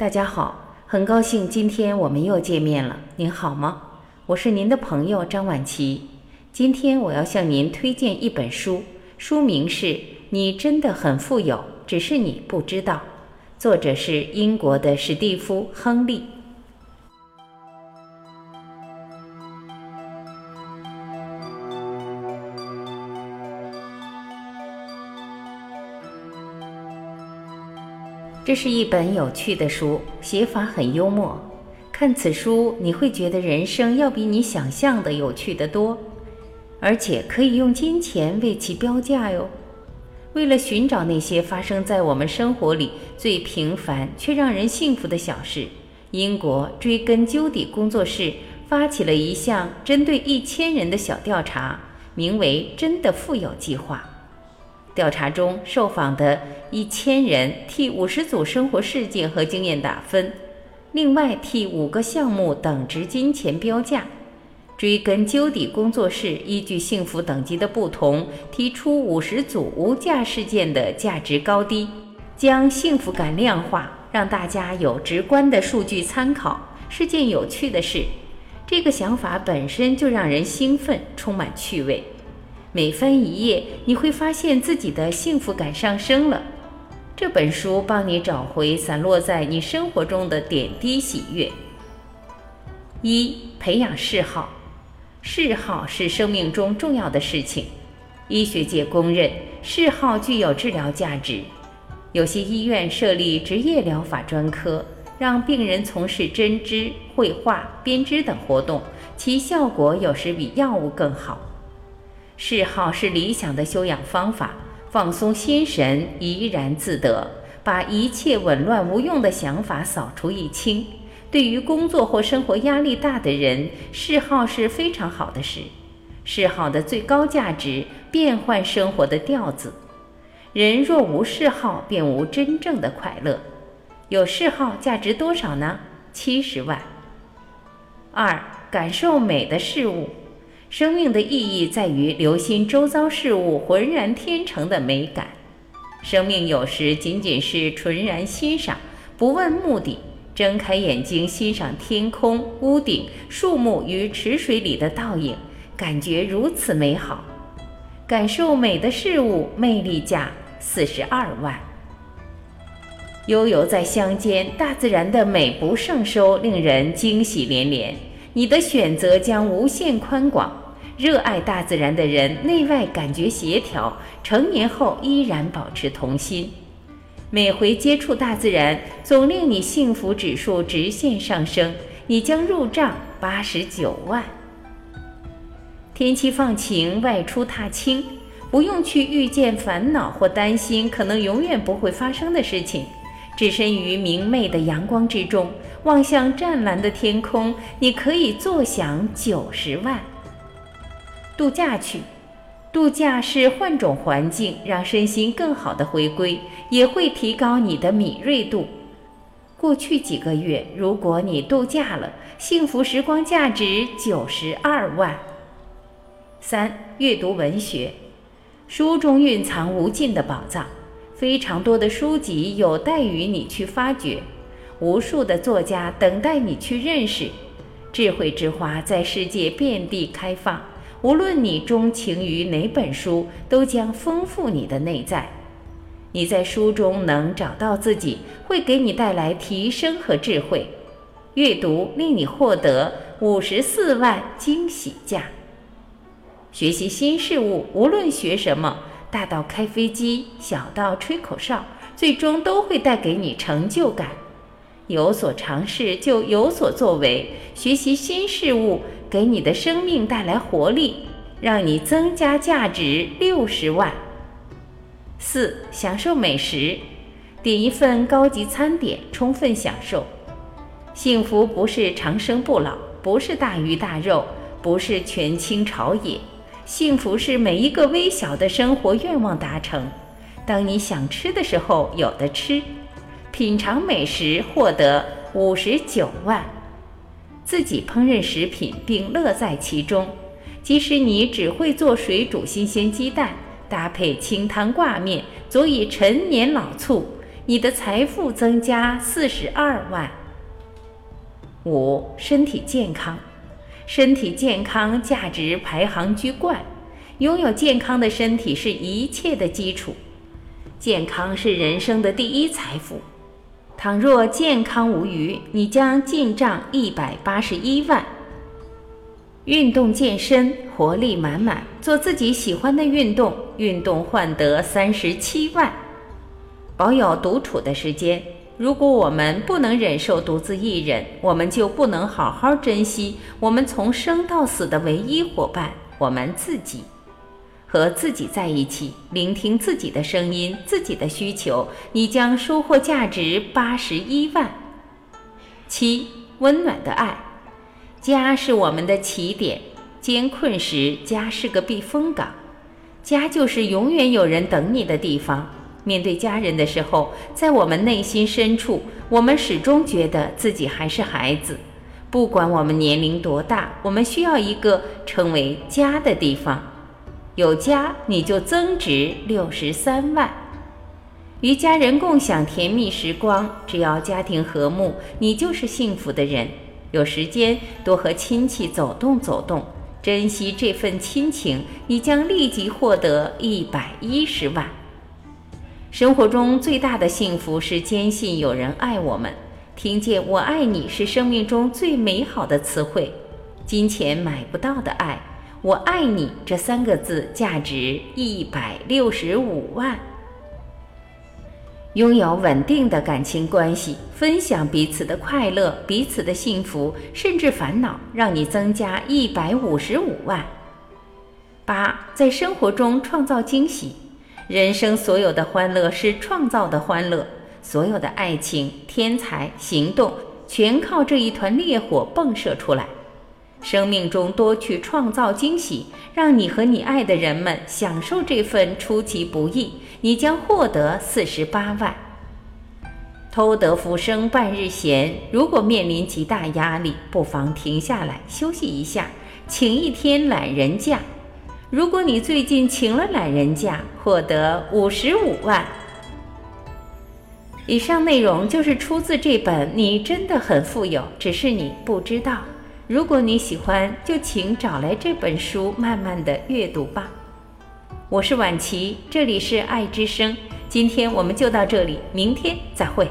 大家好，很高兴今天我们又见面了。您好吗？我是您的朋友张婉琪。今天我要向您推荐一本书，书名是《你真的很富有，只是你不知道》，作者是英国的史蒂夫·亨利。这是一本有趣的书，写法很幽默。看此书，你会觉得人生要比你想象的有趣得多，而且可以用金钱为其标价哟。为了寻找那些发生在我们生活里最平凡却让人幸福的小事，英国追根究底工作室发起了一项针对一千人的小调查，名为“真的富有计划”。调查中受访的一千人替五十组生活事件和经验打分，另外替五个项目等值金钱标价。追根究底工作室依据幸福等级的不同，提出五十组无价事件的价值高低，将幸福感量化，让大家有直观的数据参考，是件有趣的事。这个想法本身就让人兴奋，充满趣味。每翻一页，你会发现自己的幸福感上升了。这本书帮你找回散落在你生活中的点滴喜悦。一、培养嗜好，嗜好是生命中重要的事情。医学界公认，嗜好具有治疗价值。有些医院设立职业疗法专科，让病人从事针织、绘画、编织等活动，其效果有时比药物更好。嗜好是理想的修养方法，放松心神，怡然自得，把一切紊乱无用的想法扫除一清。对于工作或生活压力大的人，嗜好是非常好的事。嗜好的最高价值，变换生活的调子。人若无嗜好，便无真正的快乐。有嗜好价值多少呢？七十万。二，感受美的事物。生命的意义在于留心周遭事物浑然天成的美感。生命有时仅仅是纯然欣赏，不问目的，睁开眼睛欣赏天空、屋顶、树木与池水里的倒影，感觉如此美好。感受美的事物，魅力价四十二万。悠游在乡间，大自然的美不胜收，令人惊喜连连。你的选择将无限宽广。热爱大自然的人，内外感觉协调，成年后依然保持童心。每回接触大自然，总令你幸福指数直线上升。你将入账八十九万。天气放晴，外出踏青，不用去遇见烦恼或担心可能永远不会发生的事情。置身于明媚的阳光之中，望向湛蓝的天空，你可以坐享九十万。度假去，度假是换种环境，让身心更好的回归，也会提高你的敏锐度。过去几个月，如果你度假了，幸福时光价值九十二万。三、阅读文学，书中蕴藏无尽的宝藏，非常多的书籍有待于你去发掘，无数的作家等待你去认识，智慧之花在世界遍地开放。无论你钟情于哪本书，都将丰富你的内在。你在书中能找到自己，会给你带来提升和智慧。阅读令你获得五十四万惊喜价。学习新事物，无论学什么，大到开飞机，小到吹口哨，最终都会带给你成就感。有所尝试，就有所作为。学习新事物。给你的生命带来活力，让你增加价值六十万。四、享受美食，点一份高级餐点，充分享受。幸福不是长生不老，不是大鱼大肉，不是权倾朝野。幸福是每一个微小的生活愿望达成。当你想吃的时候，有的吃。品尝美食，获得五十九万。自己烹饪食品并乐在其中，即使你只会做水煮新鲜鸡蛋，搭配清汤挂面，足以陈年老醋，你的财富增加四十二万。五、身体健康，身体健康价值排行居冠，拥有健康的身体是一切的基础，健康是人生的第一财富。倘若健康无虞，你将进账一百八十一万。运动健身，活力满满，做自己喜欢的运动，运动换得三十七万。保有独处的时间，如果我们不能忍受独自一人，我们就不能好好珍惜我们从生到死的唯一伙伴——我们自己。和自己在一起，聆听自己的声音、自己的需求，你将收获价值八十一万。七，温暖的爱，家是我们的起点，艰困时家是个避风港，家就是永远有人等你的地方。面对家人的时候，在我们内心深处，我们始终觉得自己还是孩子，不管我们年龄多大，我们需要一个称为家的地方。有家，你就增值六十三万。与家人共享甜蜜时光，只要家庭和睦，你就是幸福的人。有时间多和亲戚走动走动，珍惜这份亲情，你将立即获得一百一十万。生活中最大的幸福是坚信有人爱我们，听见“我爱你”是生命中最美好的词汇，金钱买不到的爱。我爱你这三个字价值一百六十五万。拥有稳定的感情关系，分享彼此的快乐、彼此的幸福，甚至烦恼，让你增加一百五十五万。八，在生活中创造惊喜。人生所有的欢乐是创造的欢乐，所有的爱情、天才、行动，全靠这一团烈火迸射出来。生命中多去创造惊喜，让你和你爱的人们享受这份出其不意，你将获得四十八万。偷得浮生半日闲，如果面临极大压力，不妨停下来休息一下，请一天懒人假。如果你最近请了懒人假，获得五十五万。以上内容就是出自这本《你真的很富有，只是你不知道》。如果你喜欢，就请找来这本书，慢慢的阅读吧。我是婉琪，这里是爱之声。今天我们就到这里，明天再会。